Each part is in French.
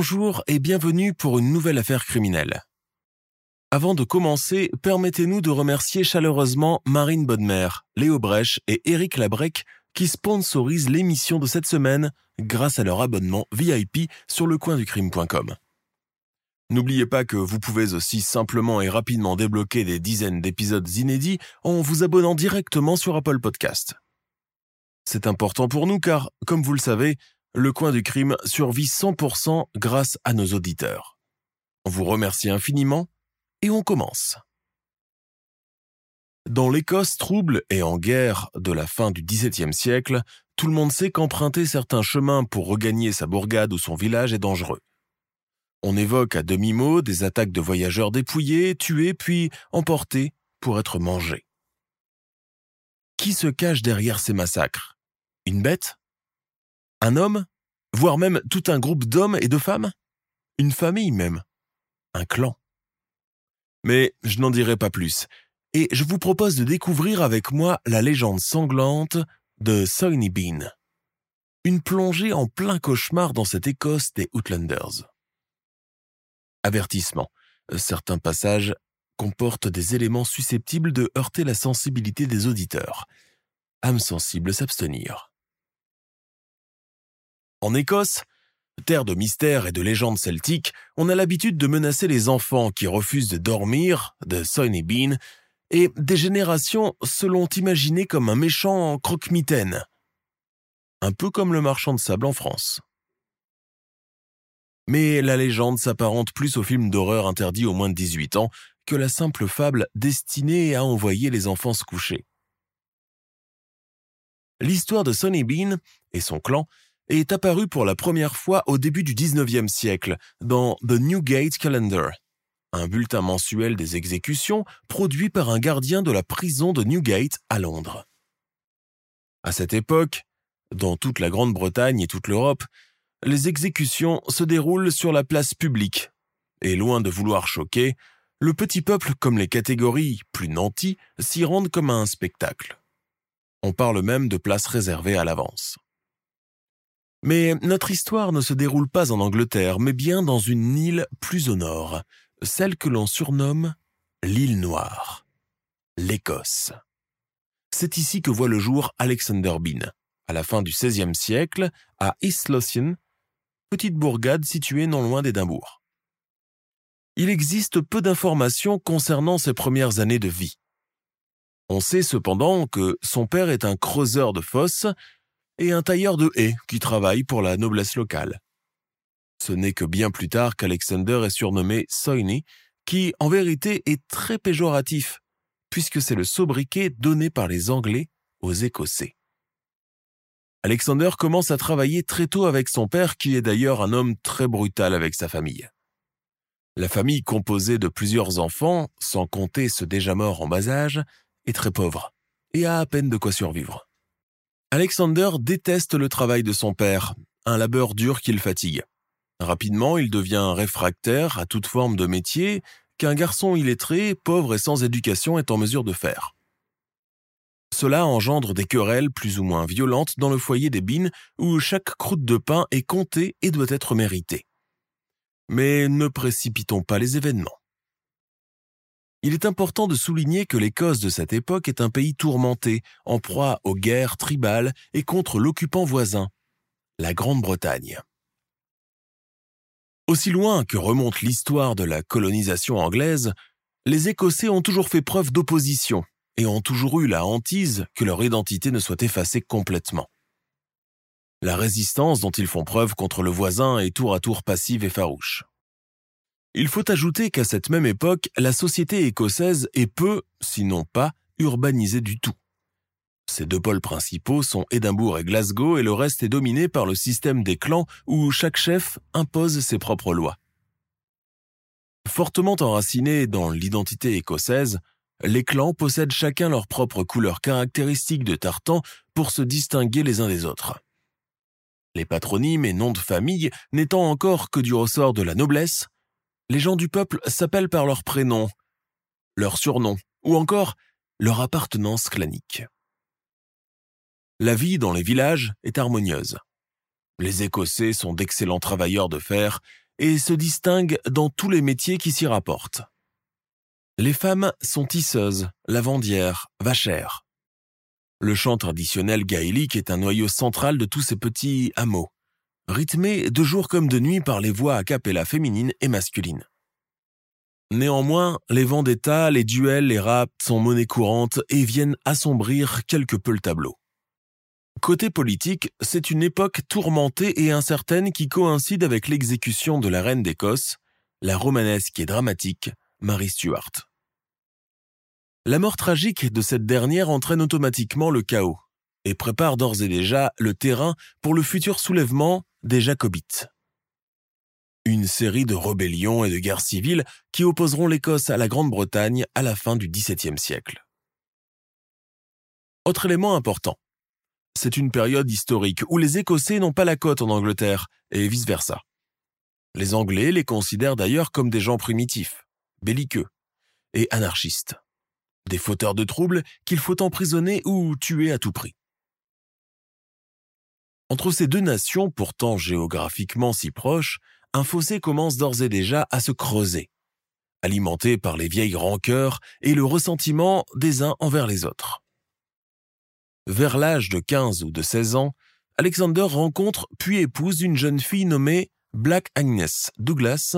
Bonjour et bienvenue pour une nouvelle affaire criminelle. Avant de commencer, permettez-nous de remercier chaleureusement Marine Bodmer, Léo Brèche et Éric Labrec qui sponsorisent l'émission de cette semaine grâce à leur abonnement VIP sur lecoinducrime.com. N'oubliez pas que vous pouvez aussi simplement et rapidement débloquer des dizaines d'épisodes inédits en vous abonnant directement sur Apple Podcast. C'est important pour nous car, comme vous le savez, le coin du crime survit 100% grâce à nos auditeurs. On vous remercie infiniment et on commence. Dans l'Écosse trouble et en guerre de la fin du XVIIe siècle, tout le monde sait qu'emprunter certains chemins pour regagner sa bourgade ou son village est dangereux. On évoque à demi-mot des attaques de voyageurs dépouillés, tués puis emportés pour être mangés. Qui se cache derrière ces massacres? Une bête? Un homme Voire même tout un groupe d'hommes et de femmes? Une famille même Un clan Mais je n'en dirai pas plus, et je vous propose de découvrir avec moi la légende sanglante de Soiny Bean. Une plongée en plein cauchemar dans cette Écosse des Outlanders. Avertissement. Certains passages comportent des éléments susceptibles de heurter la sensibilité des auditeurs. Âme sensible s'abstenir. En Écosse, terre de mystères et de légendes celtiques, on a l'habitude de menacer les enfants qui refusent de dormir, de Soiny Bean, et des générations se l'ont imaginé comme un méchant croque-mitaine. Un peu comme le marchand de sable en France. Mais la légende s'apparente plus au film d'horreur interdit aux moins de 18 ans que la simple fable destinée à envoyer les enfants se coucher. L'histoire de Sonny Bean et son clan est apparue pour la première fois au début du 19e siècle dans The Newgate Calendar, un bulletin mensuel des exécutions produit par un gardien de la prison de Newgate à Londres. À cette époque, dans toute la Grande-Bretagne et toute l'Europe, les exécutions se déroulent sur la place publique, et loin de vouloir choquer, le petit peuple comme les catégories plus nantis s'y rendent comme un spectacle. On parle même de places réservées à l'avance. Mais notre histoire ne se déroule pas en Angleterre, mais bien dans une île plus au nord, celle que l'on surnomme l'île Noire, l'Écosse. C'est ici que voit le jour Alexander Bean, à la fin du XVIe siècle, à East Lothian, petite bourgade située non loin d'Édimbourg. Il existe peu d'informations concernant ses premières années de vie. On sait cependant que son père est un creuseur de fosses et un tailleur de haies qui travaille pour la noblesse locale. Ce n'est que bien plus tard qu'Alexander est surnommé Soiny, qui en vérité est très péjoratif, puisque c'est le sobriquet donné par les Anglais aux Écossais. Alexander commence à travailler très tôt avec son père, qui est d'ailleurs un homme très brutal avec sa famille. La famille composée de plusieurs enfants, sans compter ceux déjà morts en bas âge, est très pauvre et a à peine de quoi survivre. Alexander déteste le travail de son père, un labeur dur qui le fatigue. Rapidement, il devient réfractaire à toute forme de métier qu'un garçon illettré, pauvre et sans éducation est en mesure de faire. Cela engendre des querelles plus ou moins violentes dans le foyer des Bines où chaque croûte de pain est comptée et doit être méritée. Mais ne précipitons pas les événements. Il est important de souligner que l'Écosse de cette époque est un pays tourmenté, en proie aux guerres tribales et contre l'occupant voisin, la Grande-Bretagne. Aussi loin que remonte l'histoire de la colonisation anglaise, les Écossais ont toujours fait preuve d'opposition et ont toujours eu la hantise que leur identité ne soit effacée complètement. La résistance dont ils font preuve contre le voisin est tour à tour passive et farouche. Il faut ajouter qu'à cette même époque, la société écossaise est peu, sinon pas, urbanisée du tout. Ces deux pôles principaux sont Édimbourg et Glasgow et le reste est dominé par le système des clans où chaque chef impose ses propres lois. Fortement enracinés dans l'identité écossaise, les clans possèdent chacun leur propre couleur caractéristique de tartan pour se distinguer les uns des autres. Les patronymes et noms de famille n'étant encore que du ressort de la noblesse, les gens du peuple s'appellent par leur prénom, leur surnom ou encore leur appartenance clanique. La vie dans les villages est harmonieuse. Les Écossais sont d'excellents travailleurs de fer et se distinguent dans tous les métiers qui s'y rapportent. Les femmes sont tisseuses, lavandières, vachères. Le chant traditionnel gaélique est un noyau central de tous ces petits hameaux, rythmés de jour comme de nuit par les voix a cappella féminines et masculines. Néanmoins, les vendettas, les duels, les raps sont monnaie courante et viennent assombrir quelque peu le tableau. Côté politique, c'est une époque tourmentée et incertaine qui coïncide avec l'exécution de la reine d'Écosse, la romanesque et dramatique Marie Stuart. La mort tragique de cette dernière entraîne automatiquement le chaos et prépare d'ores et déjà le terrain pour le futur soulèvement des Jacobites. Une série de rébellions et de guerres civiles qui opposeront l'Écosse à la Grande-Bretagne à la fin du XVIIe siècle. Autre élément important, c'est une période historique où les Écossais n'ont pas la cote en Angleterre, et vice-versa. Les Anglais les considèrent d'ailleurs comme des gens primitifs, belliqueux et anarchistes. Des fauteurs de troubles qu'il faut emprisonner ou tuer à tout prix. Entre ces deux nations, pourtant géographiquement si proches, un fossé commence d'ores et déjà à se creuser, alimenté par les vieilles rancœurs et le ressentiment des uns envers les autres. Vers l'âge de 15 ou de 16 ans, Alexander rencontre puis épouse une jeune fille nommée Black Agnes Douglas,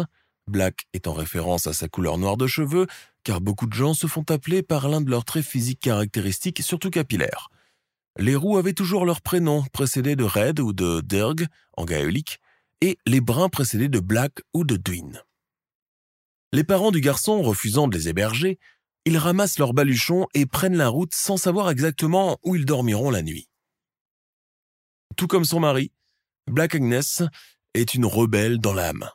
Black étant référence à sa couleur noire de cheveux, car beaucoup de gens se font appeler par l'un de leurs traits physiques caractéristiques, surtout capillaires. Les roux avaient toujours leur prénom, précédé de Red ou de Derg en gaélique, et les bruns précédés de Black ou de Dwin. Les parents du garçon refusant de les héberger, ils ramassent leurs baluchons et prennent la route sans savoir exactement où ils dormiront la nuit. Tout comme son mari, Black Agnes est une rebelle dans l'âme,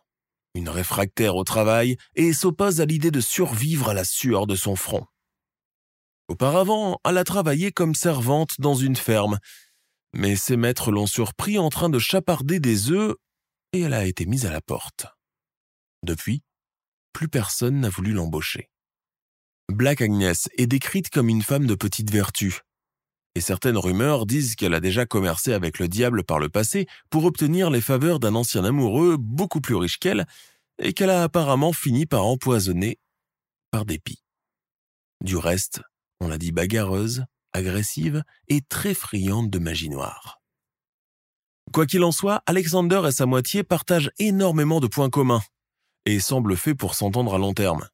une réfractaire au travail et s'oppose à l'idée de survivre à la sueur de son front. Auparavant, elle a travaillé comme servante dans une ferme, mais ses maîtres l'ont surpris en train de chaparder des œufs et elle a été mise à la porte. Depuis, plus personne n'a voulu l'embaucher. Black Agnès est décrite comme une femme de petite vertu. Et certaines rumeurs disent qu'elle a déjà commercé avec le diable par le passé pour obtenir les faveurs d'un ancien amoureux beaucoup plus riche qu'elle, et qu'elle a apparemment fini par empoisonner par dépit. Du reste, on l'a dit bagarreuse, agressive et très friande de magie noire. Quoi qu'il en soit, Alexander et sa moitié partagent énormément de points communs et semblent faits pour s'entendre à long terme.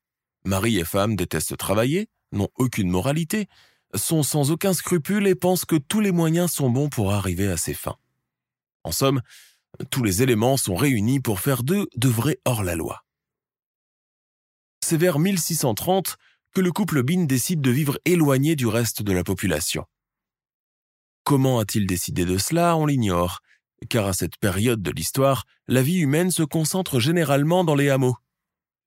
Mari et femme détestent travailler, n'ont aucune moralité, sont sans aucun scrupule et pensent que tous les moyens sont bons pour arriver à ses fins. En somme, tous les éléments sont réunis pour faire d'eux de vrais hors-la-loi. C'est vers 1630 que le couple Bean décide de vivre éloigné du reste de la population. Comment a-t-il décidé de cela? On l'ignore, car à cette période de l'histoire, la vie humaine se concentre généralement dans les hameaux,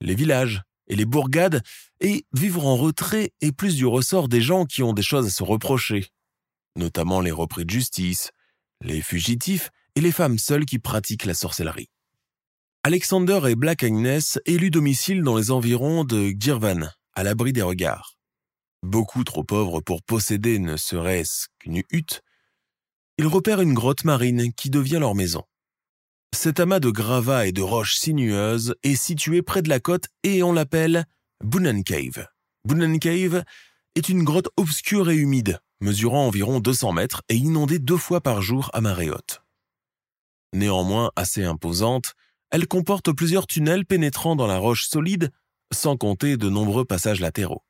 les villages, et les bourgades, et vivre en retrait est plus du ressort des gens qui ont des choses à se reprocher, notamment les repris de justice, les fugitifs et les femmes seules qui pratiquent la sorcellerie. Alexander et Black Agnes élus domicile dans les environs de Girvan, à l'abri des regards. Beaucoup trop pauvres pour posséder ne serait-ce qu'une hutte, ils repèrent une grotte marine qui devient leur maison. Cet amas de gravats et de roches sinueuses est situé près de la côte et on l'appelle Bunnen Cave. Bunnen Cave est une grotte obscure et humide, mesurant environ 200 mètres et inondée deux fois par jour à marée haute. Néanmoins assez imposante, elle comporte plusieurs tunnels pénétrant dans la roche solide, sans compter de nombreux passages latéraux.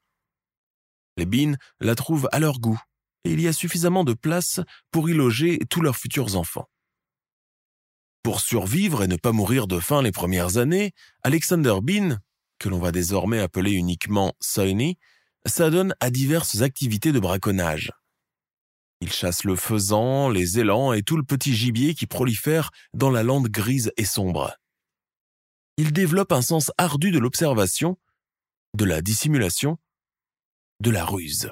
Les Beans la trouvent à leur goût, et il y a suffisamment de place pour y loger tous leurs futurs enfants. Pour survivre et ne pas mourir de faim les premières années, Alexander Bean, que l'on va désormais appeler uniquement Sonny, s'adonne à diverses activités de braconnage. Il chasse le faisan, les élans et tout le petit gibier qui prolifère dans la lande grise et sombre. Il développe un sens ardu de l'observation, de la dissimulation, de la ruse.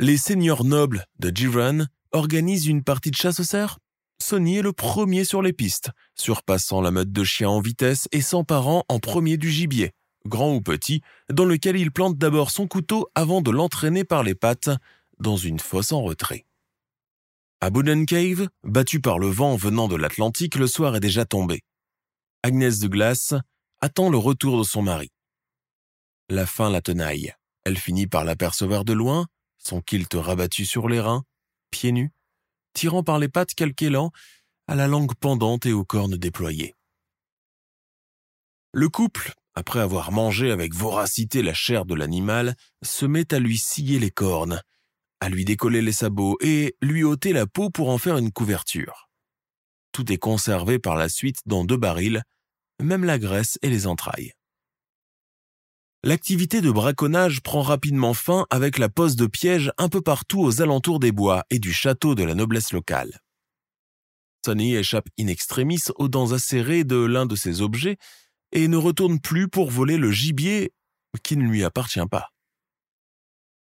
Les seigneurs nobles de Giron organisent une partie de chasse au cerf Sonny est le premier sur les pistes, surpassant la meute de chiens en vitesse et s'emparant en premier du gibier, grand ou petit, dans lequel il plante d'abord son couteau avant de l'entraîner par les pattes dans une fosse en retrait. À Booden Cave, battu par le vent venant de l'Atlantique, le soir est déjà tombé. Agnès de Glace attend le retour de son mari. La faim la tenaille. Elle finit par l'apercevoir de loin, son kilt rabattu sur les reins, pieds nus, tirant par les pattes quelque élan, à la langue pendante et aux cornes déployées. Le couple, après avoir mangé avec voracité la chair de l'animal, se met à lui scier les cornes, à lui décoller les sabots et lui ôter la peau pour en faire une couverture. Tout est conservé par la suite dans deux barils, même la graisse et les entrailles. L'activité de braconnage prend rapidement fin avec la pose de pièges un peu partout aux alentours des bois et du château de la noblesse locale. Sonny échappe in extremis aux dents acérées de l'un de ces objets et ne retourne plus pour voler le gibier qui ne lui appartient pas.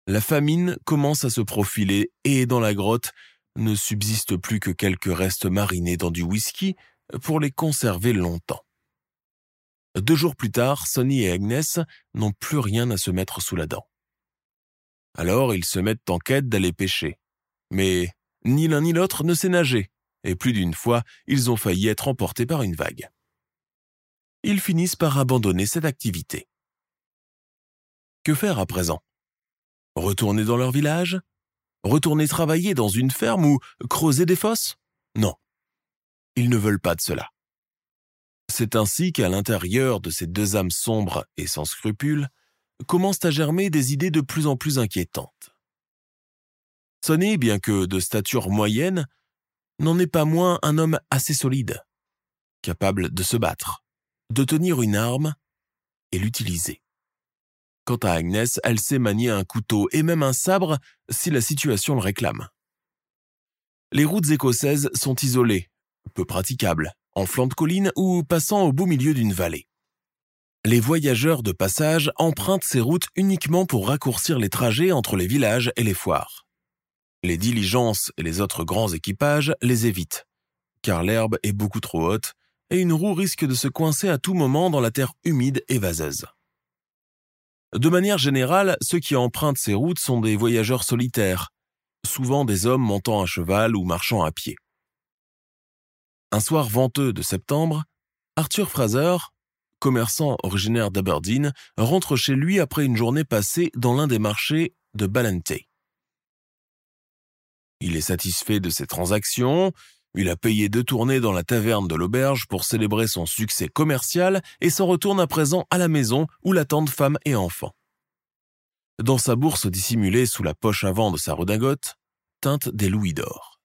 La famine commence à se profiler et dans la grotte ne subsiste plus que quelques restes marinés dans du whisky pour les conserver longtemps. Deux jours plus tard, Sonny et Agnès n'ont plus rien à se mettre sous la dent. Alors ils se mettent en quête d'aller pêcher. Mais ni l'un ni l'autre ne sait nager, et plus d'une fois, ils ont failli être emportés par une vague. Ils finissent par abandonner cette activité. Que faire à présent? Retourner dans leur village? Retourner travailler dans une ferme ou creuser des fosses? Non. Ils ne veulent pas de cela. C'est ainsi qu'à l'intérieur de ces deux âmes sombres et sans scrupules, commencent à germer des idées de plus en plus inquiétantes. Sonny, bien que de stature moyenne, n'en est pas moins un homme assez solide, capable de se battre, de tenir une arme et l'utiliser. Quant à Agnès, elle sait manier un couteau et même un sabre si la situation le réclame. Les routes écossaises sont isolées, peu praticables, en flanc de colline ou passant au beau milieu d'une vallée. Les voyageurs de passage empruntent ces routes uniquement pour raccourcir les trajets entre les villages et les foires. Les diligences et les autres grands équipages les évitent, car l'herbe est beaucoup trop haute et une roue risque de se coincer à tout moment dans la terre humide et vaseuse. De manière générale, ceux qui empruntent ces routes sont des voyageurs solitaires, souvent des hommes montant à cheval ou marchant à pied. Un soir venteux de septembre, Arthur Fraser, commerçant originaire d'Aberdeen, rentre chez lui après une journée passée dans l'un des marchés de Ballantay. Il est satisfait de ses transactions, il a payé deux tournées dans la taverne de l'auberge pour célébrer son succès commercial et s'en retourne à présent à la maison où l'attendent femme et enfants. Dans sa bourse dissimulée sous la poche avant de sa redingote, teintent des louis d'or.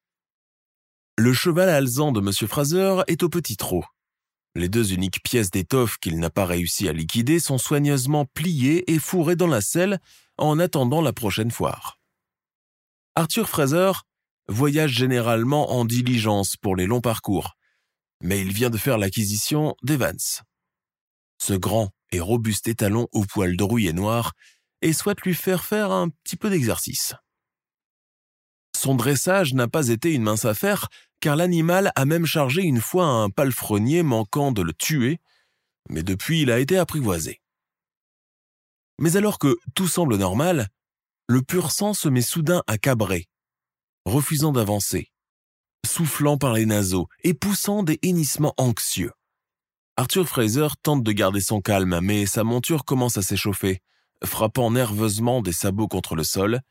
Le cheval alezan de M. Fraser est au petit trot. Les deux uniques pièces d'étoffe qu'il n'a pas réussi à liquider sont soigneusement pliées et fourrées dans la selle en attendant la prochaine foire. Arthur Fraser voyage généralement en diligence pour les longs parcours, mais il vient de faire l'acquisition d'Evans. Ce grand et robuste étalon au poil de rouillé noir et souhaite lui faire faire un petit peu d'exercice. Son dressage n'a pas été une mince affaire, car l'animal a même chargé une fois un palefrenier manquant de le tuer, mais depuis il a été apprivoisé. Mais alors que tout semble normal, le pur sang se met soudain à cabrer, refusant d'avancer, soufflant par les naseaux et poussant des hennissements anxieux. Arthur Fraser tente de garder son calme, mais sa monture commence à s'échauffer, frappant nerveusement des sabots contre le sol,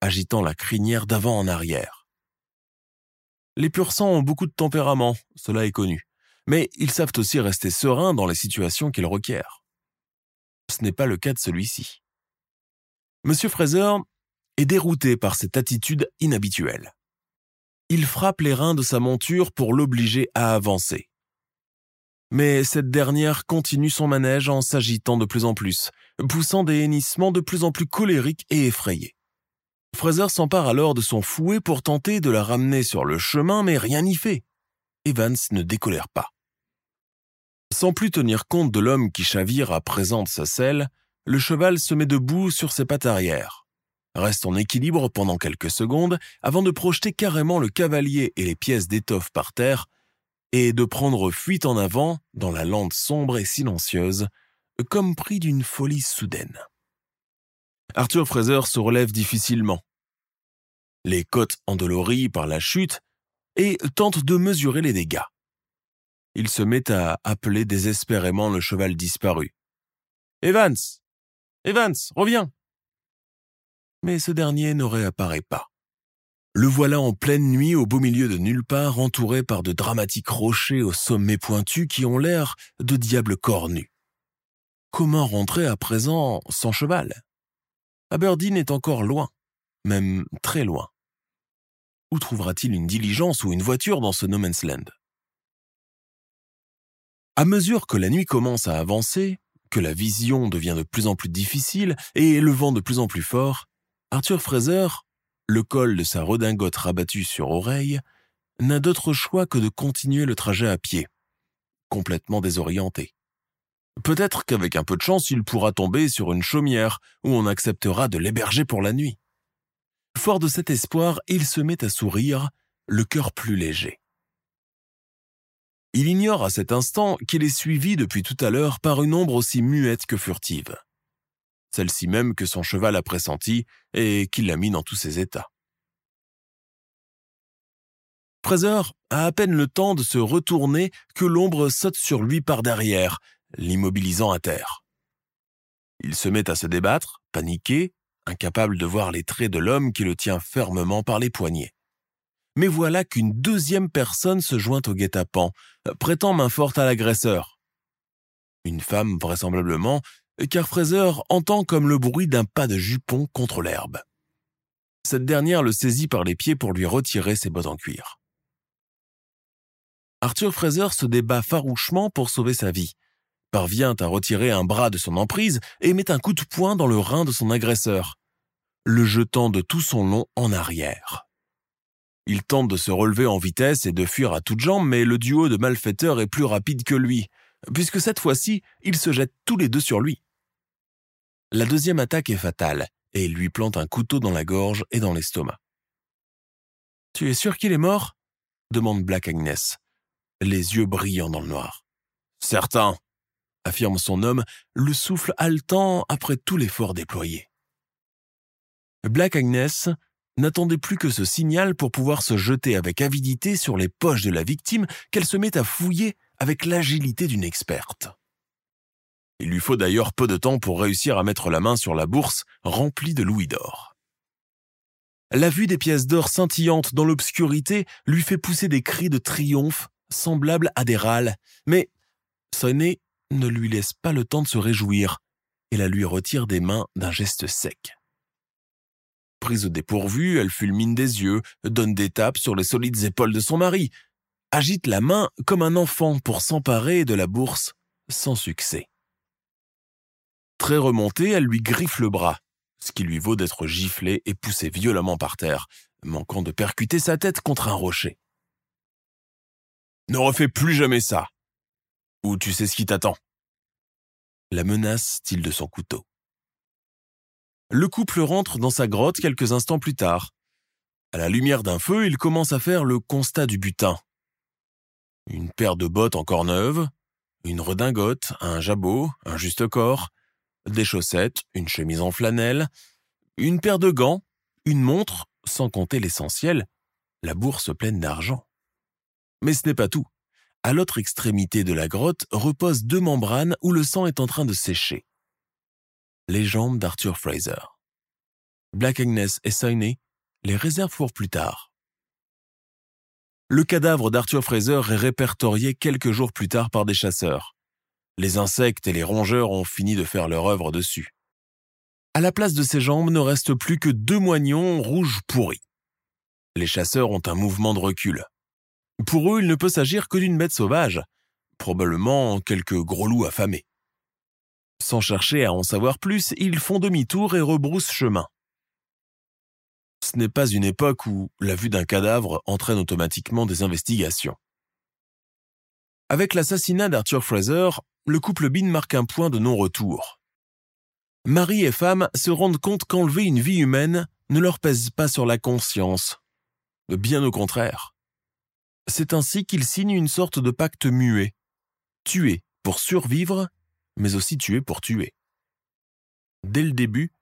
agitant la crinière d'avant en arrière. Les purs sangs ont beaucoup de tempérament, cela est connu, mais ils savent aussi rester sereins dans les situations qu'ils requièrent. Ce n'est pas le cas de celui-ci. Monsieur Fraser est dérouté par cette attitude inhabituelle. il frappe les reins de sa monture pour l'obliger à avancer. Mais cette dernière continue son manège en s'agitant de plus en plus, poussant des hennissements de plus en plus colériques et effrayés. Fraser s'empare alors de son fouet pour tenter de la ramener sur le chemin, mais rien n'y fait. Evans ne décolère pas. Sans plus tenir compte de l'homme qui chavire à présent de sa selle, le cheval se met debout sur ses pattes arrière, reste en équilibre pendant quelques secondes avant de projeter carrément le cavalier et les pièces d'étoffe par terre et de prendre fuite en avant dans la lande sombre et silencieuse, comme pris d'une folie soudaine. Arthur Fraser se relève difficilement, les côtes endolories par la chute, et tente de mesurer les dégâts. Il se met à appeler désespérément le cheval disparu. Evans Evans, reviens Mais ce dernier ne réapparaît pas. Le voilà en pleine nuit au beau milieu de nulle part, entouré par de dramatiques rochers au sommet pointu qui ont l'air de diables cornus. Comment rentrer à présent sans cheval? Aberdeen est encore loin, même très loin. Où trouvera-t-il une diligence ou une voiture dans ce no man's land? À mesure que la nuit commence à avancer, que la vision devient de plus en plus difficile et le vent de plus en plus fort, Arthur Fraser le col de sa redingote rabattue sur oreille, n'a d'autre choix que de continuer le trajet à pied, complètement désorienté. Peut-être qu'avec un peu de chance, il pourra tomber sur une chaumière où on acceptera de l'héberger pour la nuit. Fort de cet espoir, il se met à sourire, le cœur plus léger. Il ignore à cet instant qu'il est suivi depuis tout à l'heure par une ombre aussi muette que furtive celle-ci même que son cheval a pressentie et qui l'a mis dans tous ses états. Fraser a à peine le temps de se retourner que l'ombre saute sur lui par derrière, l'immobilisant à terre. Il se met à se débattre, paniqué, incapable de voir les traits de l'homme qui le tient fermement par les poignets. Mais voilà qu'une deuxième personne se joint au guet-apens, prêtant main forte à l'agresseur. Une femme, vraisemblablement, car Fraser entend comme le bruit d'un pas de jupon contre l'herbe. Cette dernière le saisit par les pieds pour lui retirer ses bottes en cuir. Arthur Fraser se débat farouchement pour sauver sa vie, parvient à retirer un bras de son emprise et met un coup de poing dans le rein de son agresseur, le jetant de tout son long en arrière. Il tente de se relever en vitesse et de fuir à toutes jambes, mais le duo de malfaiteurs est plus rapide que lui, puisque cette fois-ci, ils se jettent tous les deux sur lui. La deuxième attaque est fatale, et il lui plante un couteau dans la gorge et dans l'estomac. Tu es sûr qu'il est mort? demande Black Agnès, les yeux brillants dans le noir. Certain, affirme son homme, le souffle haletant après tout l'effort déployé. Black Agnès n'attendait plus que ce signal pour pouvoir se jeter avec avidité sur les poches de la victime qu'elle se met à fouiller avec l'agilité d'une experte. Il lui faut d'ailleurs peu de temps pour réussir à mettre la main sur la bourse remplie de louis d'or. La vue des pièces d'or scintillantes dans l'obscurité lui fait pousser des cris de triomphe semblables à des râles, mais Sonny ne lui laisse pas le temps de se réjouir et la lui retire des mains d'un geste sec. Prise au dépourvu, elle fulmine des yeux, donne des tapes sur les solides épaules de son mari, agite la main comme un enfant pour s'emparer de la bourse sans succès. Très remontée, elle lui griffe le bras, ce qui lui vaut d'être giflé et poussé violemment par terre, manquant de percuter sa tête contre un rocher. Ne refais plus jamais ça. Ou tu sais ce qui t'attend. La menace style de son couteau. Le couple rentre dans sa grotte quelques instants plus tard. À la lumière d'un feu, il commence à faire le constat du butin. Une paire de bottes encore neuves, une redingote, un jabot, un juste corps, des chaussettes, une chemise en flanelle, une paire de gants, une montre, sans compter l'essentiel, la bourse pleine d'argent. Mais ce n'est pas tout. À l'autre extrémité de la grotte reposent deux membranes où le sang est en train de sécher. Les jambes d'Arthur Fraser. Black Agnes et Sainey les réservent pour plus tard. Le cadavre d'Arthur Fraser est répertorié quelques jours plus tard par des chasseurs. Les insectes et les rongeurs ont fini de faire leur œuvre dessus. À la place de ses jambes ne reste plus que deux moignons rouges pourris. Les chasseurs ont un mouvement de recul. Pour eux, il ne peut s'agir que d'une bête sauvage, probablement quelques gros loups affamés. Sans chercher à en savoir plus, ils font demi-tour et rebroussent chemin. Ce n'est pas une époque où la vue d'un cadavre entraîne automatiquement des investigations. Avec l'assassinat d'Arthur Fraser, le couple Bean marque un point de non-retour. Mari et femme se rendent compte qu'enlever une vie humaine ne leur pèse pas sur la conscience. Bien au contraire. C'est ainsi qu'ils signent une sorte de pacte muet. Tuer pour survivre, mais aussi tuer pour tuer. Dès le début,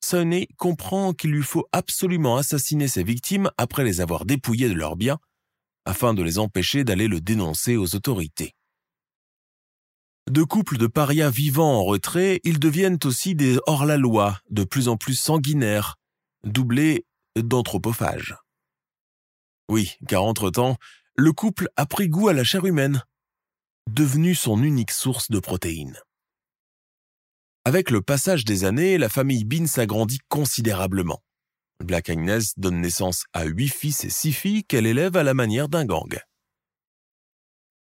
Sonny comprend qu'il lui faut absolument assassiner ses victimes après les avoir dépouillées de leurs biens, afin de les empêcher d'aller le dénoncer aux autorités. De couples de parias vivant en retrait, ils deviennent aussi des hors-la-loi, de plus en plus sanguinaires, doublés d'anthropophages. Oui, car entre-temps, le couple a pris goût à la chair humaine, devenue son unique source de protéines. Avec le passage des années, la famille Bean s'agrandit considérablement. Black Agnes donne naissance à huit fils et six filles qu'elle élève à la manière d'un gang.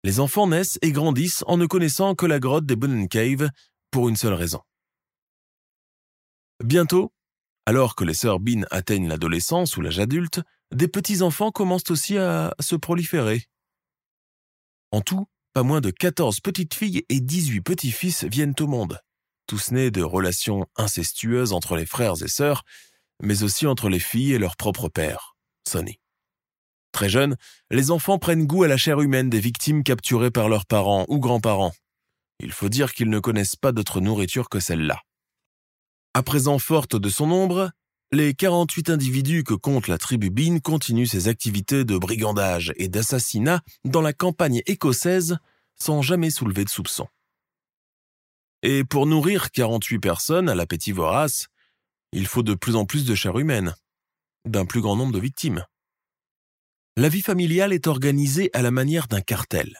Les enfants naissent et grandissent en ne connaissant que la grotte des Bonnen Cave pour une seule raison. Bientôt, alors que les sœurs Bean atteignent l'adolescence ou l'âge adulte, des petits-enfants commencent aussi à se proliférer. En tout, pas moins de 14 petites filles et 18 petits-fils viennent au monde, tous nés de relations incestueuses entre les frères et sœurs, mais aussi entre les filles et leur propre père, Sonny. Très jeunes, les enfants prennent goût à la chair humaine des victimes capturées par leurs parents ou grands-parents. Il faut dire qu'ils ne connaissent pas d'autre nourriture que celle-là. À présent forte de son nombre, les 48 individus que compte la tribu Bean continuent ses activités de brigandage et d'assassinat dans la campagne écossaise sans jamais soulever de soupçons. Et pour nourrir 48 personnes à l'appétit vorace, il faut de plus en plus de chair humaine, d'un plus grand nombre de victimes. La vie familiale est organisée à la manière d'un cartel.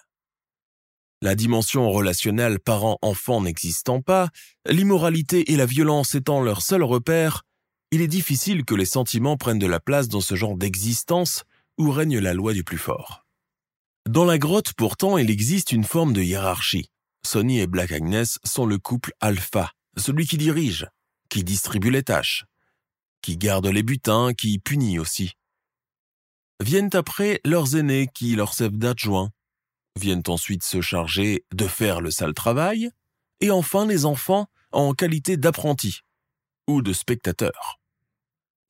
La dimension relationnelle parent-enfant n'existant pas, l'immoralité et la violence étant leurs seuls repères, il est difficile que les sentiments prennent de la place dans ce genre d'existence où règne la loi du plus fort. Dans la grotte, pourtant, il existe une forme de hiérarchie. Sonny et Black Agnes sont le couple alpha, celui qui dirige, qui distribue les tâches, qui garde les butins, qui punit aussi. Viennent après leurs aînés qui leur servent d'adjoints, viennent ensuite se charger de faire le sale travail, et enfin les enfants en qualité d'apprentis ou de spectateurs.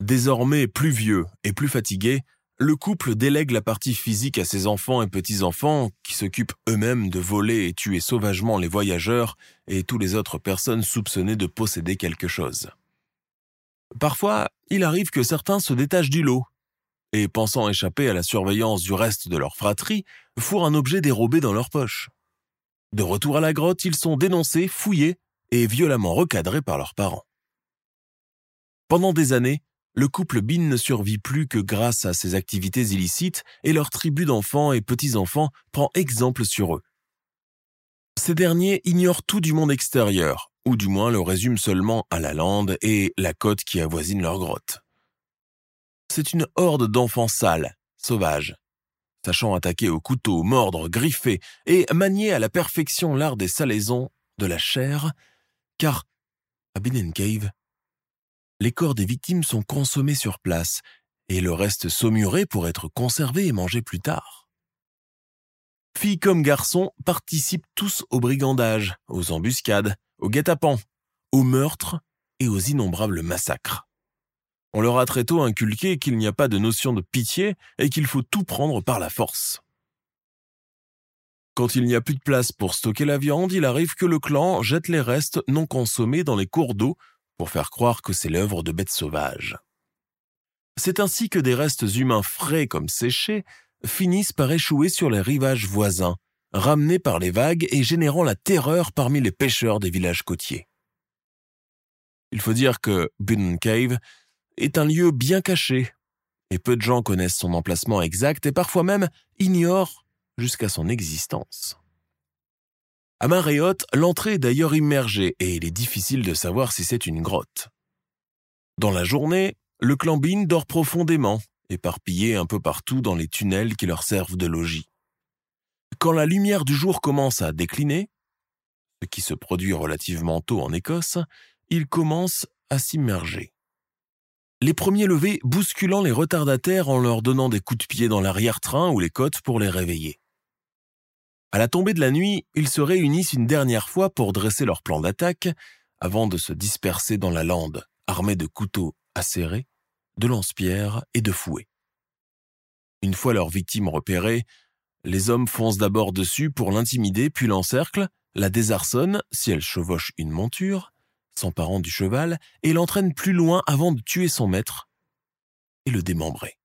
Désormais plus vieux et plus fatigué, le couple délègue la partie physique à ses enfants et petits-enfants qui s'occupent eux-mêmes de voler et tuer sauvagement les voyageurs et toutes les autres personnes soupçonnées de posséder quelque chose. Parfois, il arrive que certains se détachent du lot et, pensant échapper à la surveillance du reste de leur fratrie, fourrent un objet dérobé dans leur poche. De retour à la grotte, ils sont dénoncés, fouillés et violemment recadrés par leurs parents. Pendant des années, le couple Bean ne survit plus que grâce à ses activités illicites et leur tribu d'enfants et petits-enfants prend exemple sur eux. Ces derniers ignorent tout du monde extérieur, ou du moins le résument seulement à la lande et la côte qui avoisine leur grotte c'est une horde d'enfants sales, sauvages, sachant attaquer au couteau, mordre, griffer et manier à la perfection l'art des salaisons, de la chair, car, à Ben Cave, les corps des victimes sont consommés sur place et le reste saumuré pour être conservé et mangé plus tard. Filles comme garçons participent tous au brigandage, aux embuscades, aux guet-apens, aux meurtres et aux innombrables massacres. On leur a très tôt inculqué qu'il n'y a pas de notion de pitié et qu'il faut tout prendre par la force. Quand il n'y a plus de place pour stocker la viande, il arrive que le clan jette les restes non consommés dans les cours d'eau pour faire croire que c'est l'œuvre de bêtes sauvages. C'est ainsi que des restes humains frais comme séchés finissent par échouer sur les rivages voisins, ramenés par les vagues et générant la terreur parmi les pêcheurs des villages côtiers. Il faut dire que Bunn Cave est un lieu bien caché, et peu de gens connaissent son emplacement exact et parfois même ignorent jusqu'à son existence. À marée haute, l'entrée est d'ailleurs immergée et il est difficile de savoir si c'est une grotte. Dans la journée, le clan dort profondément éparpillés un peu partout dans les tunnels qui leur servent de logis. Quand la lumière du jour commence à décliner, ce qui se produit relativement tôt en Écosse, ils commencent à s'immerger. Les premiers levés bousculant les retardataires en leur donnant des coups de pied dans l'arrière-train ou les côtes pour les réveiller. À la tombée de la nuit, ils se réunissent une dernière fois pour dresser leur plan d'attaque avant de se disperser dans la lande, armés de couteaux acérés, de lance-pierres et de fouets. Une fois leur victime repérée, les hommes foncent d'abord dessus pour l'intimider puis l'encerclent, la désarçonnent si elle chevauche une monture, s'emparant du cheval et l'entraînent plus loin avant de tuer son maître et le démembrer.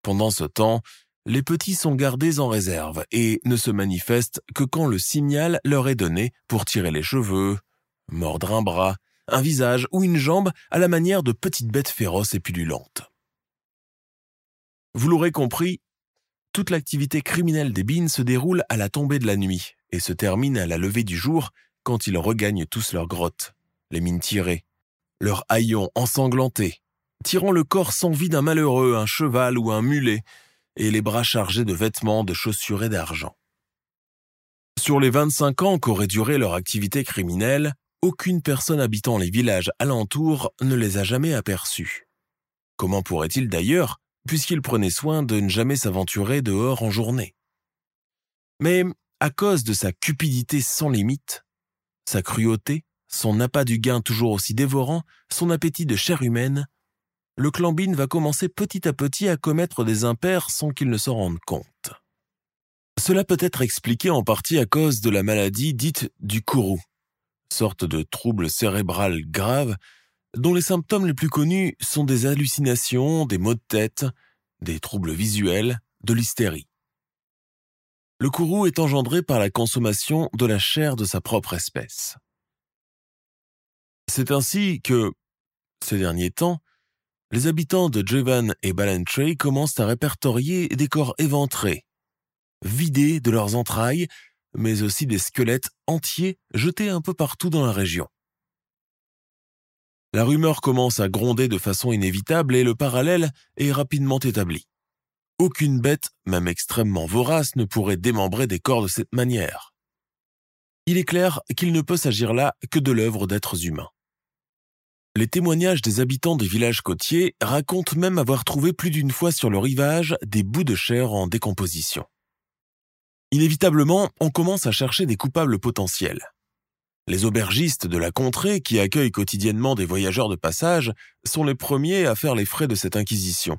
Pendant ce temps, les petits sont gardés en réserve et ne se manifestent que quand le signal leur est donné pour tirer les cheveux, mordre un bras, un visage ou une jambe à la manière de petites bêtes féroces et pululentes. Vous l'aurez compris, toute l'activité criminelle des Beans se déroule à la tombée de la nuit et se termine à la levée du jour quand ils regagnent tous leur grotte, les mines tirées, leurs haillons ensanglantés, tirant le corps sans vie d'un malheureux, un cheval ou un mulet, et les bras chargés de vêtements, de chaussures et d'argent. Sur les 25 ans qu'aurait duré leur activité criminelle, aucune personne habitant les villages alentours ne les a jamais aperçus. Comment pourrait-il d'ailleurs, puisqu'il prenait soin de ne jamais s'aventurer dehors en journée? Mais, à cause de sa cupidité sans limite, sa cruauté, son appât du gain toujours aussi dévorant, son appétit de chair humaine, le clan Bean va commencer petit à petit à commettre des impairs sans qu'il ne s'en rende compte. Cela peut être expliqué en partie à cause de la maladie dite du kourou, sorte de trouble cérébral grave dont les symptômes les plus connus sont des hallucinations, des maux de tête, des troubles visuels, de l'hystérie. Le kourou est engendré par la consommation de la chair de sa propre espèce. C'est ainsi que, ces derniers temps, les habitants de Jevan et Ballantrae commencent à répertorier des corps éventrés, vidés de leurs entrailles, mais aussi des squelettes entiers jetés un peu partout dans la région. La rumeur commence à gronder de façon inévitable et le parallèle est rapidement établi. Aucune bête, même extrêmement vorace, ne pourrait démembrer des corps de cette manière. Il est clair qu'il ne peut s'agir là que de l'œuvre d'êtres humains. Les témoignages des habitants des villages côtiers racontent même avoir trouvé plus d'une fois sur le rivage des bouts de chair en décomposition. Inévitablement, on commence à chercher des coupables potentiels. Les aubergistes de la contrée, qui accueillent quotidiennement des voyageurs de passage, sont les premiers à faire les frais de cette inquisition.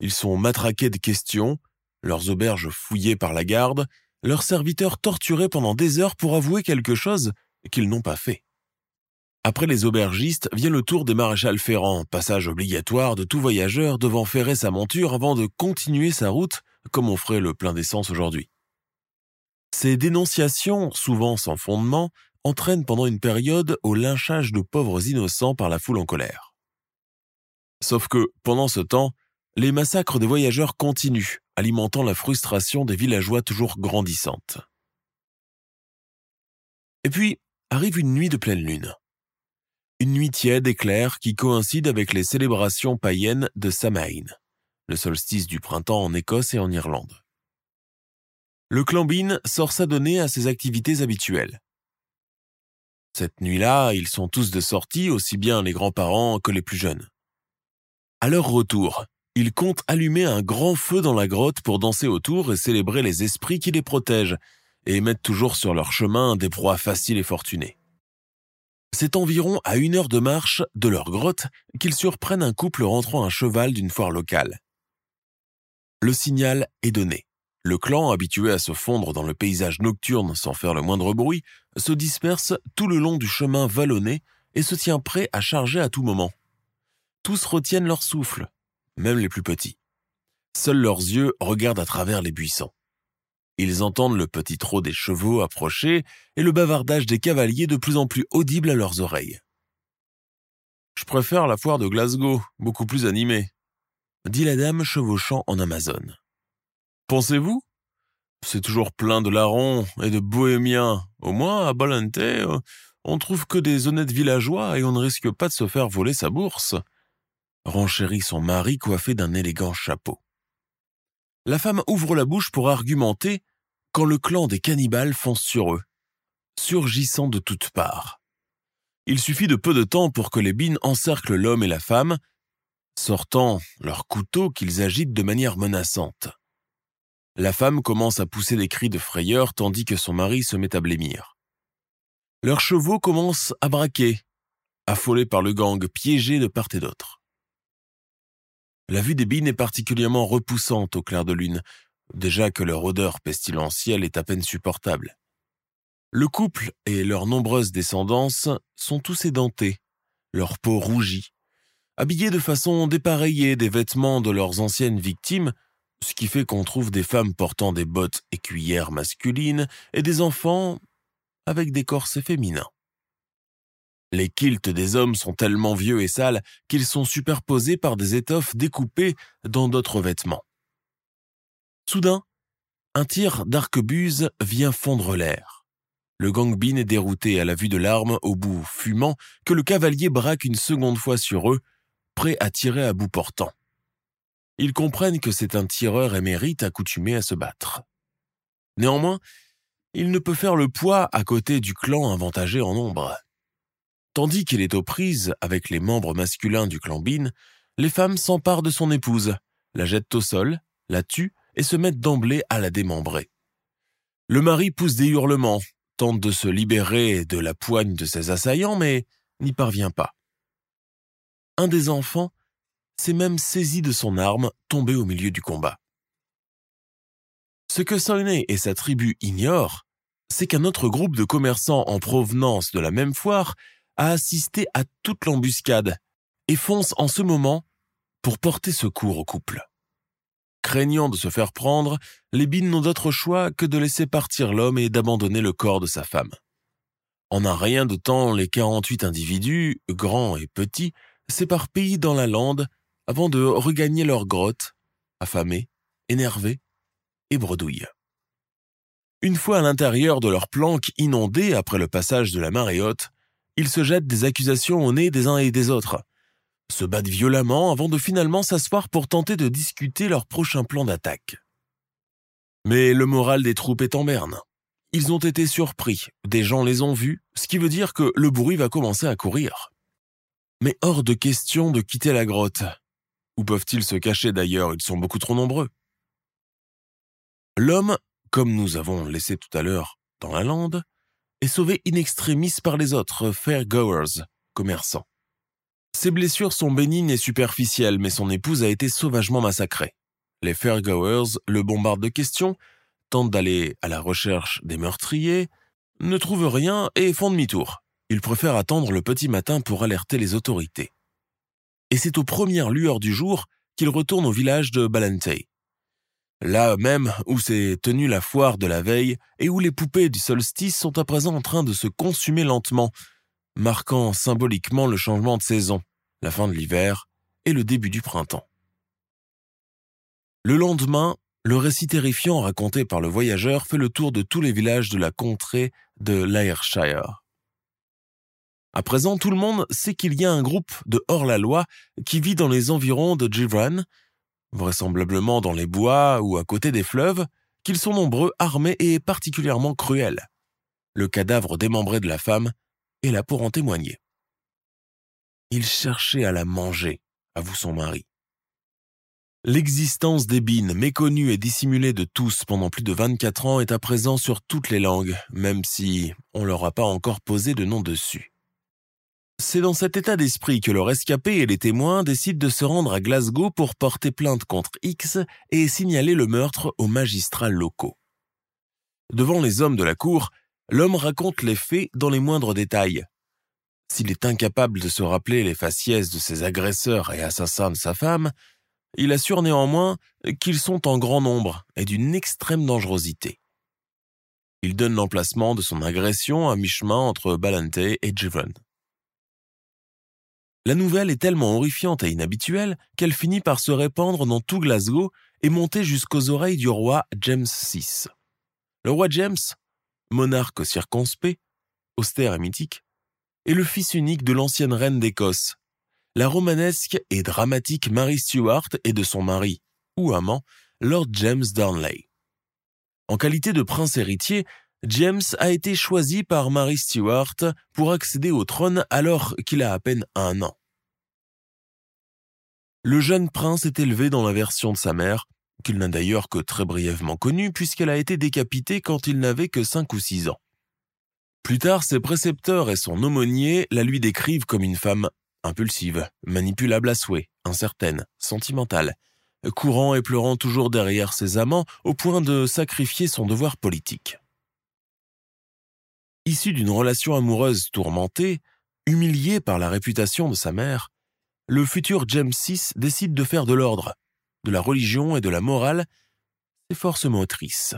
Ils sont matraqués de questions, leurs auberges fouillées par la garde, leurs serviteurs torturés pendant des heures pour avouer quelque chose qu'ils n'ont pas fait. Après les aubergistes vient le tour des maréchals ferrants, passage obligatoire de tout voyageur devant ferrer sa monture avant de continuer sa route comme on ferait le plein d'essence aujourd'hui. Ces dénonciations, souvent sans fondement, entraînent pendant une période au lynchage de pauvres innocents par la foule en colère. Sauf que, pendant ce temps, les massacres des voyageurs continuent, alimentant la frustration des villageois toujours grandissante. Et puis, arrive une nuit de pleine lune. Une nuit tiède et claire qui coïncide avec les célébrations païennes de Samhain, le solstice du printemps en Écosse et en Irlande. Le clan Bean sort s'adonner à ses activités habituelles. Cette nuit-là, ils sont tous de sortie, aussi bien les grands-parents que les plus jeunes. À leur retour, ils comptent allumer un grand feu dans la grotte pour danser autour et célébrer les esprits qui les protègent, et mettre toujours sur leur chemin des proies faciles et fortunées. C'est environ à une heure de marche de leur grotte qu'ils surprennent un couple rentrant à cheval d'une foire locale. Le signal est donné. Le clan, habitué à se fondre dans le paysage nocturne sans faire le moindre bruit, se disperse tout le long du chemin vallonné et se tient prêt à charger à tout moment. Tous retiennent leur souffle, même les plus petits. Seuls leurs yeux regardent à travers les buissons. Ils entendent le petit trot des chevaux approcher et le bavardage des cavaliers de plus en plus audible à leurs oreilles. Je préfère la foire de Glasgow, beaucoup plus animée, dit la dame chevauchant en Amazone. Pensez-vous? C'est toujours plein de larrons et de bohémiens. Au moins, à Balente, on trouve que des honnêtes villageois et on ne risque pas de se faire voler sa bourse. renchérit son mari coiffé d'un élégant chapeau. La femme ouvre la bouche pour argumenter quand le clan des cannibales fonce sur eux, surgissant de toutes parts. Il suffit de peu de temps pour que les bines encerclent l'homme et la femme, sortant leurs couteaux qu'ils agitent de manière menaçante. La femme commence à pousser des cris de frayeur tandis que son mari se met à blêmir. Leurs chevaux commencent à braquer, affolés par le gang, piégés de part et d'autre. La vue des bines est particulièrement repoussante au clair de lune, déjà que leur odeur pestilentielle est à peine supportable. Le couple et leurs nombreuses descendances sont tous édentés, leur peau rougie, habillés de façon dépareillée des vêtements de leurs anciennes victimes, ce qui fait qu'on trouve des femmes portant des bottes et cuillères masculines et des enfants avec des corsets féminins. Les kilts des hommes sont tellement vieux et sales qu'ils sont superposés par des étoffes découpées dans d'autres vêtements. Soudain, un tir d'arquebuse vient fondre l'air. Le gangbin est dérouté à la vue de l'arme au bout fumant que le cavalier braque une seconde fois sur eux, prêt à tirer à bout portant. Ils comprennent que c'est un tireur émérite accoutumé à se battre. Néanmoins, il ne peut faire le poids à côté du clan avantagé en nombre. Tandis qu'il est aux prises avec les membres masculins du clan Bin, les femmes s'emparent de son épouse, la jettent au sol, la tuent et se mettent d'emblée à la démembrer. Le mari pousse des hurlements, tente de se libérer de la poigne de ses assaillants, mais n'y parvient pas. Un des enfants s'est même saisi de son arme, tombé au milieu du combat. Ce que Sonny et sa tribu ignorent, c'est qu'un autre groupe de commerçants en provenance de la même foire a assisté à toute l'embuscade et fonce en ce moment pour porter secours au couple. Craignant de se faire prendre, les bines n'ont d'autre choix que de laisser partir l'homme et d'abandonner le corps de sa femme. En un rien de temps, les 48 individus, grands et petits, s'éparpillent dans la lande avant de regagner leur grotte, affamés, énervés et bredouilles. Une fois à l'intérieur de leur planque inondée après le passage de la marée haute, ils se jettent des accusations au nez des uns et des autres, se battent violemment avant de finalement s'asseoir pour tenter de discuter leur prochain plan d'attaque. Mais le moral des troupes est en berne. Ils ont été surpris, des gens les ont vus, ce qui veut dire que le bruit va commencer à courir. Mais hors de question de quitter la grotte. Où peuvent-ils se cacher d'ailleurs? Ils sont beaucoup trop nombreux. L'homme, comme nous avons laissé tout à l'heure dans la lande, est sauvé in extremis par les autres fairgoers, commerçants. Ses blessures sont bénignes et superficielles, mais son épouse a été sauvagement massacrée. Les fairgoers le bombardent de questions, tentent d'aller à la recherche des meurtriers, ne trouvent rien et font demi-tour. Ils préfèrent attendre le petit matin pour alerter les autorités. Et c'est aux premières lueurs du jour qu'ils retournent au village de Balantay. Là même où s'est tenue la foire de la veille et où les poupées du solstice sont à présent en train de se consumer lentement, marquant symboliquement le changement de saison, la fin de l'hiver et le début du printemps. Le lendemain, le récit terrifiant raconté par le voyageur fait le tour de tous les villages de la contrée de l'Ayrshire. À présent, tout le monde sait qu'il y a un groupe de hors-la-loi qui vit dans les environs de Givran vraisemblablement dans les bois ou à côté des fleuves, qu'ils sont nombreux, armés et particulièrement cruels. Le cadavre démembré de la femme est là pour en témoigner. Il cherchait à la manger, avoue son mari. L'existence des bines, méconnue et dissimulée de tous pendant plus de 24 ans, est à présent sur toutes les langues, même si on leur a pas encore posé de nom dessus. C'est dans cet état d'esprit que le rescapé et les témoins décident de se rendre à Glasgow pour porter plainte contre X et signaler le meurtre aux magistrats locaux. Devant les hommes de la cour, l'homme raconte les faits dans les moindres détails. S'il est incapable de se rappeler les faciès de ses agresseurs et assassins de sa femme, il assure néanmoins qu'ils sont en grand nombre et d'une extrême dangerosité. Il donne l'emplacement de son agression à mi-chemin entre Balante et Jevon. La nouvelle est tellement horrifiante et inhabituelle qu'elle finit par se répandre dans tout Glasgow et monter jusqu'aux oreilles du roi James VI. Le roi James, monarque circonspect, austère et mythique, est le fils unique de l'ancienne reine d'Écosse, la romanesque et dramatique Mary Stuart et de son mari, ou amant, Lord James Darnley. En qualité de prince héritier, James a été choisi par Mary Stuart pour accéder au trône alors qu'il a à peine un an. Le jeune prince est élevé dans la version de sa mère, qu'il n'a d'ailleurs que très brièvement connue puisqu'elle a été décapitée quand il n'avait que cinq ou six ans. Plus tard, ses précepteurs et son aumônier la lui décrivent comme une femme impulsive, manipulable à souhait, incertaine, sentimentale, courant et pleurant toujours derrière ses amants au point de sacrifier son devoir politique. Issu d'une relation amoureuse tourmentée, humilié par la réputation de sa mère, le futur James VI décide de faire de l'ordre, de la religion et de la morale ses forces motrices.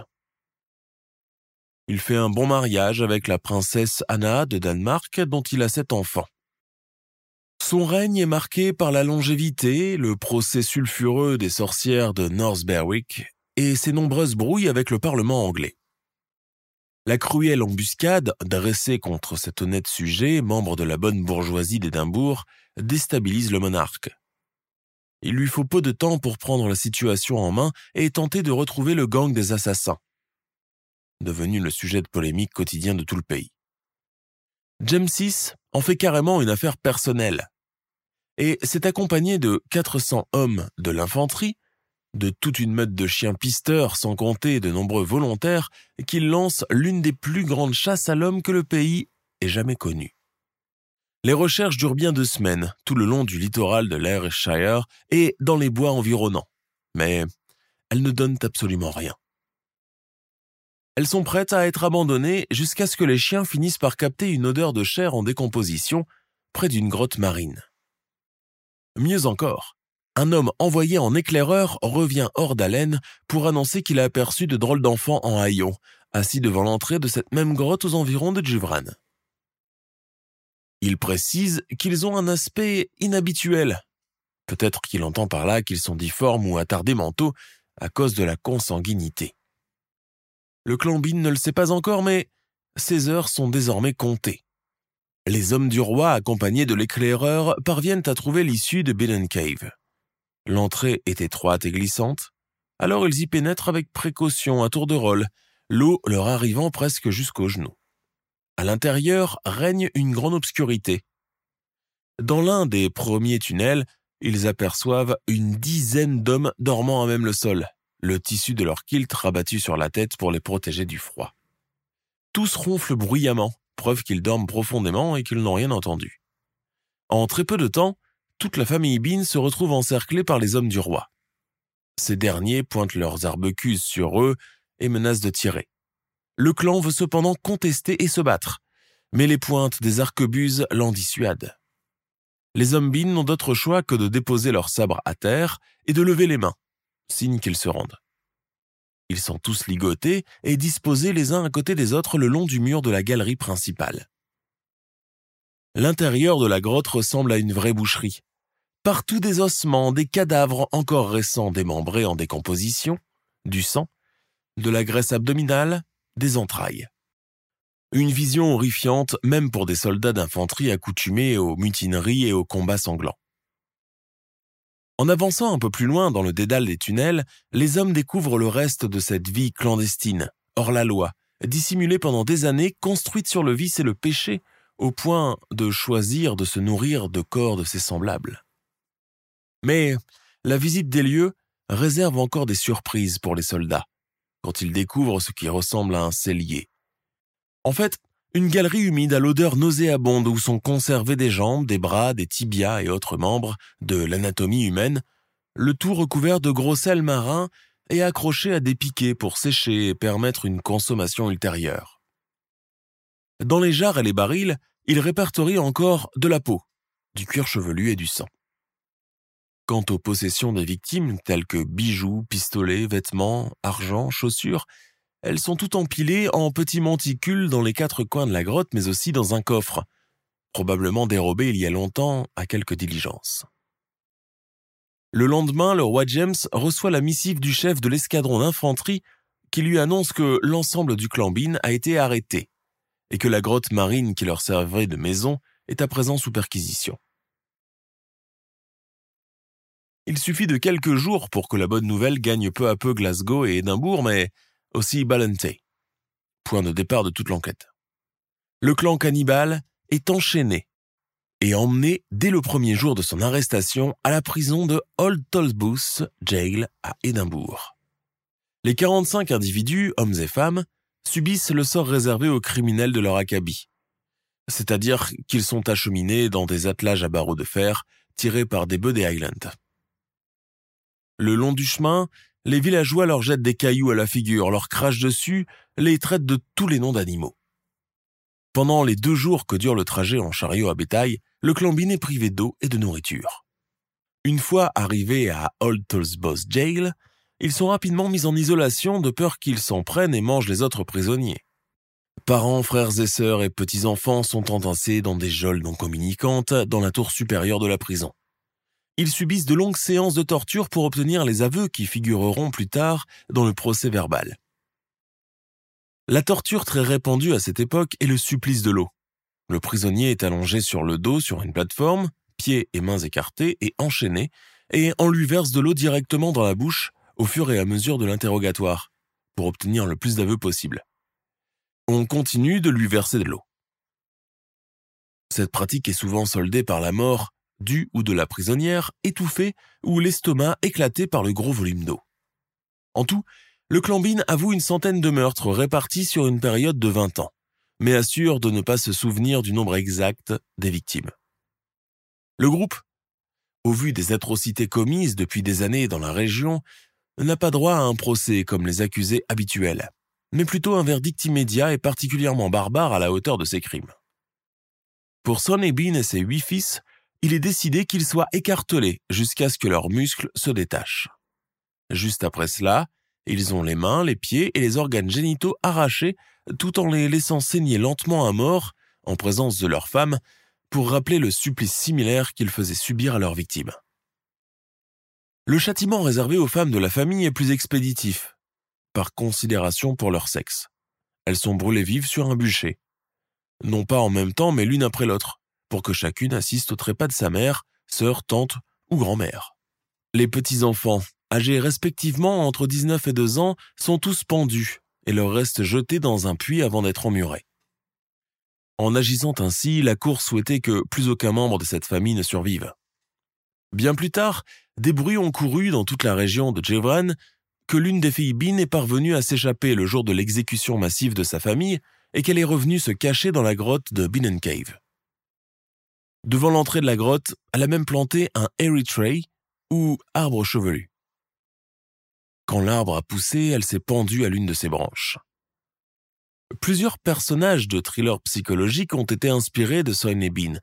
Il fait un bon mariage avec la princesse Anna de Danemark dont il a sept enfants. Son règne est marqué par la longévité, le procès sulfureux des sorcières de North Berwick et ses nombreuses brouilles avec le Parlement anglais. La cruelle embuscade dressée contre cet honnête sujet, membre de la bonne bourgeoisie d'Édimbourg, déstabilise le monarque. Il lui faut peu de temps pour prendre la situation en main et tenter de retrouver le gang des assassins, devenu le sujet de polémique quotidien de tout le pays. James VI en fait carrément une affaire personnelle, et s'est accompagné de 400 hommes de l'infanterie de toute une meute de chiens pisteurs sans compter de nombreux volontaires qu'il lance l'une des plus grandes chasses à l'homme que le pays ait jamais connue. Les recherches durent bien deux semaines, tout le long du littoral de l'Ayrshire et dans les bois environnants. Mais elles ne donnent absolument rien. Elles sont prêtes à être abandonnées jusqu'à ce que les chiens finissent par capter une odeur de chair en décomposition près d'une grotte marine. Mieux encore, un homme envoyé en éclaireur revient hors d'haleine pour annoncer qu'il a aperçu de drôles d'enfants en haillons, assis devant l'entrée de cette même grotte aux environs de Juvran. Il précise qu'ils ont un aspect inhabituel. Peut-être qu'il entend par là qu'ils sont difformes ou attardés mentaux à cause de la consanguinité. Le clan Bin ne le sait pas encore, mais ses heures sont désormais comptées. Les hommes du roi, accompagnés de l'éclaireur, parviennent à trouver l'issue de Binnen Cave. L'entrée est étroite et glissante, alors ils y pénètrent avec précaution à tour de rôle, l'eau leur arrivant presque jusqu'aux genoux. À l'intérieur règne une grande obscurité. Dans l'un des premiers tunnels, ils aperçoivent une dizaine d'hommes dormant à même le sol, le tissu de leur kilt rabattu sur la tête pour les protéger du froid. Tous ronflent bruyamment, preuve qu'ils dorment profondément et qu'ils n'ont rien entendu. En très peu de temps, toute la famille Bean se retrouve encerclée par les hommes du roi. Ces derniers pointent leurs arbecuses sur eux et menacent de tirer. Le clan veut cependant contester et se battre, mais les pointes des arquebuses l'en dissuadent. Les hommes Bean n'ont d'autre choix que de déposer leurs sabres à terre et de lever les mains, signe qu'ils se rendent. Ils sont tous ligotés et disposés les uns à côté des autres le long du mur de la galerie principale. L'intérieur de la grotte ressemble à une vraie boucherie, Partout des ossements, des cadavres encore récents démembrés en décomposition, du sang, de la graisse abdominale, des entrailles. Une vision horrifiante même pour des soldats d'infanterie accoutumés aux mutineries et aux combats sanglants. En avançant un peu plus loin dans le dédale des tunnels, les hommes découvrent le reste de cette vie clandestine, hors la loi, dissimulée pendant des années, construite sur le vice et le péché, au point de choisir de se nourrir de corps de ses semblables. Mais la visite des lieux réserve encore des surprises pour les soldats, quand ils découvrent ce qui ressemble à un cellier. En fait, une galerie humide à l'odeur nauséabonde où sont conservés des jambes, des bras, des tibias et autres membres de l'anatomie humaine, le tout recouvert de gros sel marins et accroché à des piquets pour sécher et permettre une consommation ultérieure. Dans les jarres et les barils, il répertorie encore de la peau, du cuir chevelu et du sang. Quant aux possessions des victimes, telles que bijoux, pistolets, vêtements, argent, chaussures, elles sont toutes empilées en petits monticules dans les quatre coins de la grotte, mais aussi dans un coffre, probablement dérobé il y a longtemps à quelque diligence. Le lendemain, le roi James reçoit la missive du chef de l'escadron d'infanterie qui lui annonce que l'ensemble du clan Bean a été arrêté et que la grotte marine qui leur servait de maison est à présent sous perquisition. Il suffit de quelques jours pour que la bonne nouvelle gagne peu à peu Glasgow et Édimbourg, mais aussi Ballantay. Point de départ de toute l'enquête. Le clan cannibale est enchaîné et emmené dès le premier jour de son arrestation à la prison de Old Tolbooth Jail à Édimbourg. Les 45 individus, hommes et femmes, subissent le sort réservé aux criminels de leur acabit. C'est-à-dire qu'ils sont acheminés dans des attelages à barreaux de fer tirés par des bœufs des Highlands. Le long du chemin, les villageois leur jettent des cailloux à la figure, leur crachent dessus, les traitent de tous les noms d'animaux. Pendant les deux jours que dure le trajet en chariot à bétail, le clambin est privé d'eau et de nourriture. Une fois arrivés à Old Tollsbos Jail, ils sont rapidement mis en isolation de peur qu'ils s'en prennent et mangent les autres prisonniers. Parents, frères et sœurs et petits-enfants sont entassés dans des geôles non communicantes dans la tour supérieure de la prison. Ils subissent de longues séances de torture pour obtenir les aveux qui figureront plus tard dans le procès verbal. La torture très répandue à cette époque est le supplice de l'eau. Le prisonnier est allongé sur le dos sur une plateforme, pieds et mains écartés et enchaînés, et on lui verse de l'eau directement dans la bouche au fur et à mesure de l'interrogatoire, pour obtenir le plus d'aveux possible. On continue de lui verser de l'eau. Cette pratique est souvent soldée par la mort du ou de la prisonnière étouffée ou l'estomac éclaté par le gros volume d'eau. En tout, le clambine avoue une centaine de meurtres répartis sur une période de 20 ans, mais assure de ne pas se souvenir du nombre exact des victimes. Le groupe, au vu des atrocités commises depuis des années dans la région, n'a pas droit à un procès comme les accusés habituels, mais plutôt un verdict immédiat et particulièrement barbare à la hauteur de ses crimes. Pour Sonny Bean et ses huit fils, il est décidé qu'ils soient écartelés jusqu'à ce que leurs muscles se détachent. Juste après cela, ils ont les mains, les pieds et les organes génitaux arrachés tout en les laissant saigner lentement à mort en présence de leurs femmes pour rappeler le supplice similaire qu'ils faisaient subir à leurs victimes. Le châtiment réservé aux femmes de la famille est plus expéditif, par considération pour leur sexe. Elles sont brûlées vives sur un bûcher. Non pas en même temps, mais l'une après l'autre, pour que chacune assiste au trépas de sa mère, sœur, tante ou grand-mère. Les petits-enfants, âgés respectivement entre 19 et 2 ans, sont tous pendus et leur restent jetés dans un puits avant d'être emmurés. En agissant ainsi, la Cour souhaitait que plus aucun membre de cette famille ne survive. Bien plus tard, des bruits ont couru dans toute la région de Jevran que l'une des filles Bin est parvenue à s'échapper le jour de l'exécution massive de sa famille et qu'elle est revenue se cacher dans la grotte de Binnen Cave. Devant l'entrée de la grotte, elle a même planté un Tray ou arbre chevelu. Quand l'arbre a poussé, elle s'est pendue à l'une de ses branches. Plusieurs personnages de thrillers psychologiques ont été inspirés de Soine Bean,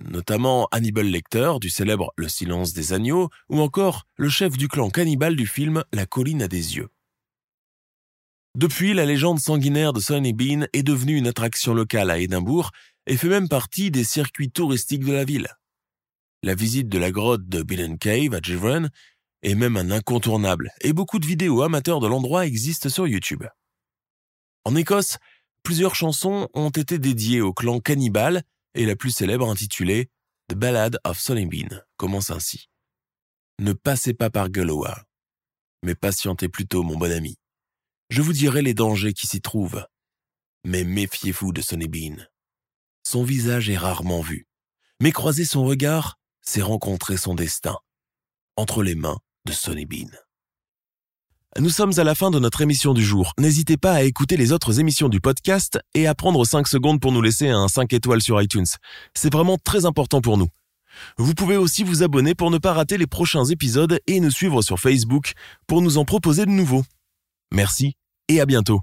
notamment Hannibal Lecter du célèbre Le silence des agneaux ou encore le chef du clan cannibale du film La colline à des yeux. Depuis, la légende sanguinaire de Sonny Bean est devenue une attraction locale à Édimbourg et fait même partie des circuits touristiques de la ville. La visite de la grotte de Bill Cave à Givron est même un incontournable et beaucoup de vidéos amateurs de l'endroit existent sur YouTube. En Écosse, plusieurs chansons ont été dédiées au clan cannibale et la plus célèbre intitulée The Ballad of Sonny Bean commence ainsi. Ne passez pas par Gullowa, mais patientez plutôt, mon bon ami. Je vous dirai les dangers qui s'y trouvent. Mais méfiez-vous de Sonny Bean. Son visage est rarement vu, mais croiser son regard, c'est rencontrer son destin, entre les mains de Sonny Bean. Nous sommes à la fin de notre émission du jour. N'hésitez pas à écouter les autres émissions du podcast et à prendre 5 secondes pour nous laisser un 5 étoiles sur iTunes. C'est vraiment très important pour nous. Vous pouvez aussi vous abonner pour ne pas rater les prochains épisodes et nous suivre sur Facebook pour nous en proposer de nouveaux. Merci et à bientôt.